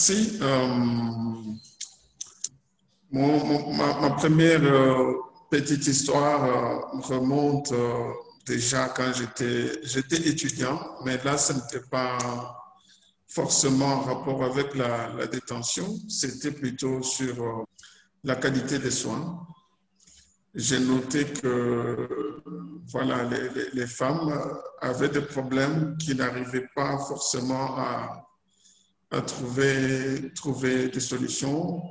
Si, euh, ma, première euh, petite histoire euh, remonte déjà quand j'étais étudiant, mais là, ce n'était pas forcément en rapport avec la, détention, c'était plutôt sur la qualité des soins. J'ai noté que voilà, les, femmes avaient des problèmes qui n'arrivaient pas forcément à, à trouver, trouver des solutions.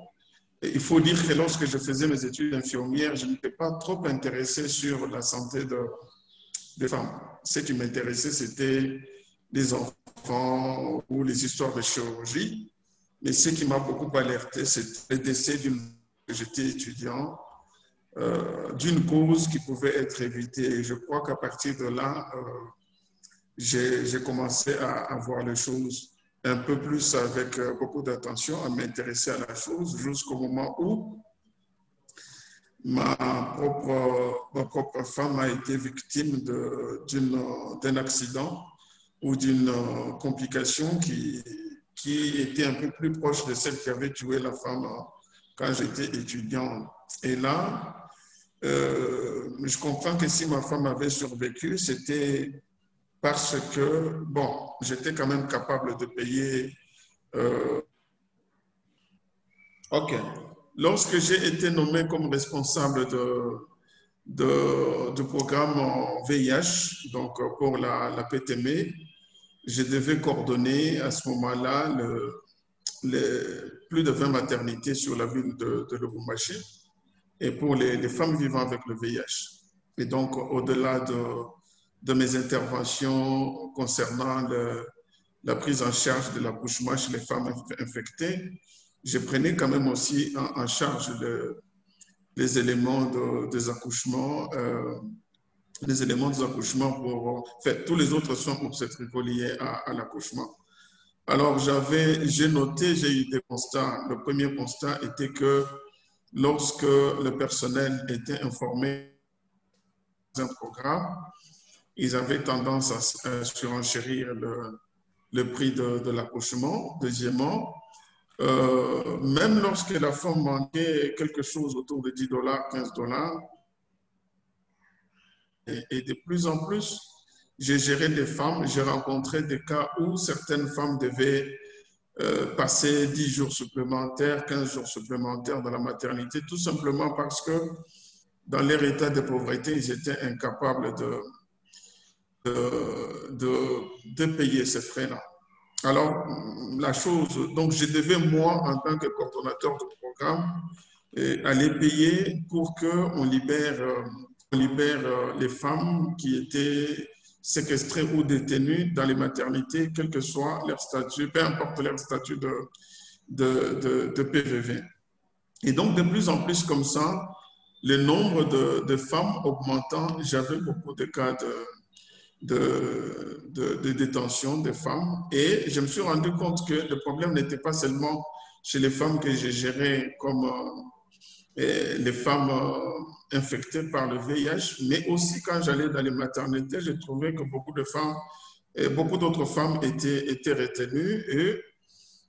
Il faut dire que lorsque je faisais mes études d'infirmière, je n'étais pas trop intéressé sur la santé de, des femmes. Ce qui m'intéressait, c'était les enfants ou les histoires de chirurgie. Mais ce qui m'a beaucoup alerté, c'était le décès d'une j'étais étudiant, euh, d'une cause qui pouvait être évitée. Et je crois qu'à partir de là, euh, j'ai commencé à voir les choses un peu plus avec euh, beaucoup d'attention, à m'intéresser à la chose jusqu'au moment où ma propre, ma propre femme a été victime d'un accident ou d'une complication qui, qui était un peu plus proche de celle qui avait tué la femme quand j'étais étudiant. Et là, euh, je comprends que si ma femme avait survécu, c'était parce que, bon, j'étais quand même capable de payer. Euh, OK. Lorsque j'ai été nommé comme responsable de, de, du programme VIH, donc pour la, la PTME, je devais coordonner à ce moment-là le, plus de 20 maternités sur la ville de, de Lubumbashi et pour les femmes vivant avec le VIH. Et donc, au-delà de de mes interventions concernant la prise en charge de l'accouchement chez les femmes infectées, je prenais quand même aussi en, charge les éléments de, des accouchements, euh, les éléments des accouchements pour faire tous les autres soins obstétricaux liés à, à l'accouchement. Alors, j'ai noté, j'ai eu des constats. Le premier constat était que lorsque le personnel était informé d'un programme, ils avaient tendance à, surenchérir le, prix de, de l'accouchement. Deuxièmement, euh, même lorsque la femme manquait quelque chose autour de 10 dollars, 15 dollars, et, de plus en plus, j'ai géré des femmes, j'ai rencontré des cas où certaines femmes devaient euh, passer 10 jours supplémentaires, 15 jours supplémentaires dans la maternité, tout simplement parce que dans leur état de pauvreté, ils étaient incapables de, de, payer ces frais-là. Alors, la chose, donc je devais, moi, en tant que coordonnateur de programme, aller payer pour qu'on libère, on libère euh, les femmes qui étaient séquestrées ou détenues dans les maternités, quel que soit leur statut, peu importe leur statut de, de, PVV. Et donc, de plus en plus comme ça, le nombre de femmes augmentant, j'avais beaucoup de cas de, de, de, détention des femmes. Et je me suis rendu compte que le problème n'était pas seulement chez les femmes que j'ai gérées comme euh, les femmes euh, infectées par le VIH, mais aussi quand j'allais dans les maternités, j'ai trouvé que beaucoup de femmes, et beaucoup d'autres femmes étaient, étaient retenues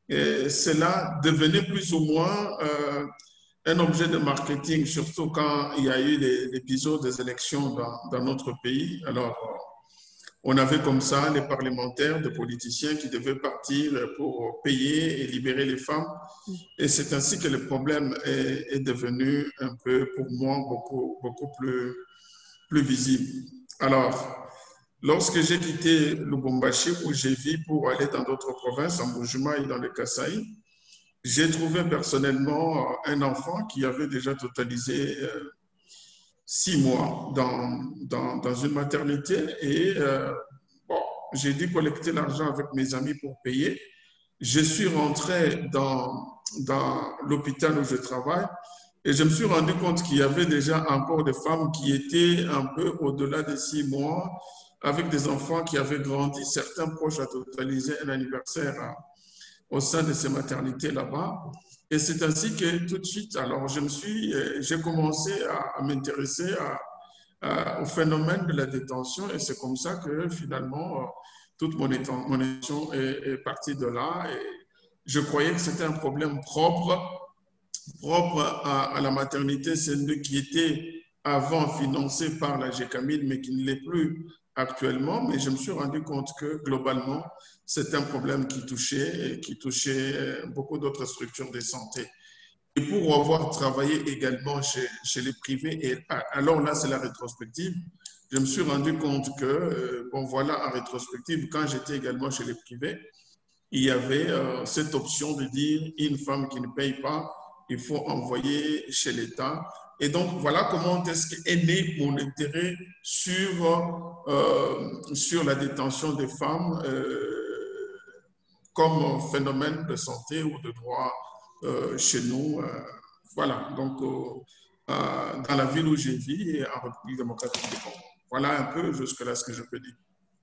et, cela devenait plus ou moins euh, un objet de marketing, surtout quand il y a eu l'épisode des élections dans, dans notre pays. Alors, on avait comme ça les parlementaires, des politiciens qui devaient partir pour payer et libérer les femmes. Et c'est ainsi que le problème est, devenu un peu, pour moi, beaucoup, beaucoup plus, plus visible. Alors, lorsque j'ai quitté Lubumbashi, où j'ai vécu pour aller dans d'autres provinces, en Bujuma et dans le Kasaï, j'ai trouvé personnellement un enfant qui avait déjà totalisé euh, six mois dans, dans, une maternité et euh, bon, j'ai dû collecter l'argent avec mes amis pour payer. Je suis rentré dans, dans l'hôpital où je travaille et je me suis rendu compte qu'il y avait déjà encore des femmes qui étaient un peu au-delà de six mois avec des enfants qui avaient grandi. Certains proches à totalisé un anniversaire au sein de ces maternités là-bas. Et c'est ainsi que tout de suite, alors je me suis, euh, j'ai commencé à, m'intéresser au phénomène de la détention. Et c'est comme ça que finalement toute mon, attention est, partie de là. Je croyais que c'était un problème propre, propre à, la maternité CN2 qui était avant financé par la GCAMIL, mais qui ne l'est plus actuellement. Mais je me suis rendu compte que globalement, c'est un problème qui touchait, qui touchait beaucoup d'autres structures de santé. Et pour avoir travaillé également chez, les privés, et alors là, c'est la rétrospective, je me suis rendu compte que, euh, bon voilà, en rétrospective, quand j'étais également chez les privés, il y avait euh, cette option de dire une femme qui ne paye pas, il faut envoyer chez l'État. Et donc, voilà comment est-ce qu'est né mon intérêt sur, euh, sur la détention des femmes euh, comme phénomène de santé ou de droit euh, chez nous. Voilà, donc dans la ville où j'ai vis et en République démocratique du Congo. Voilà un peu jusque-là ce que je peux dire.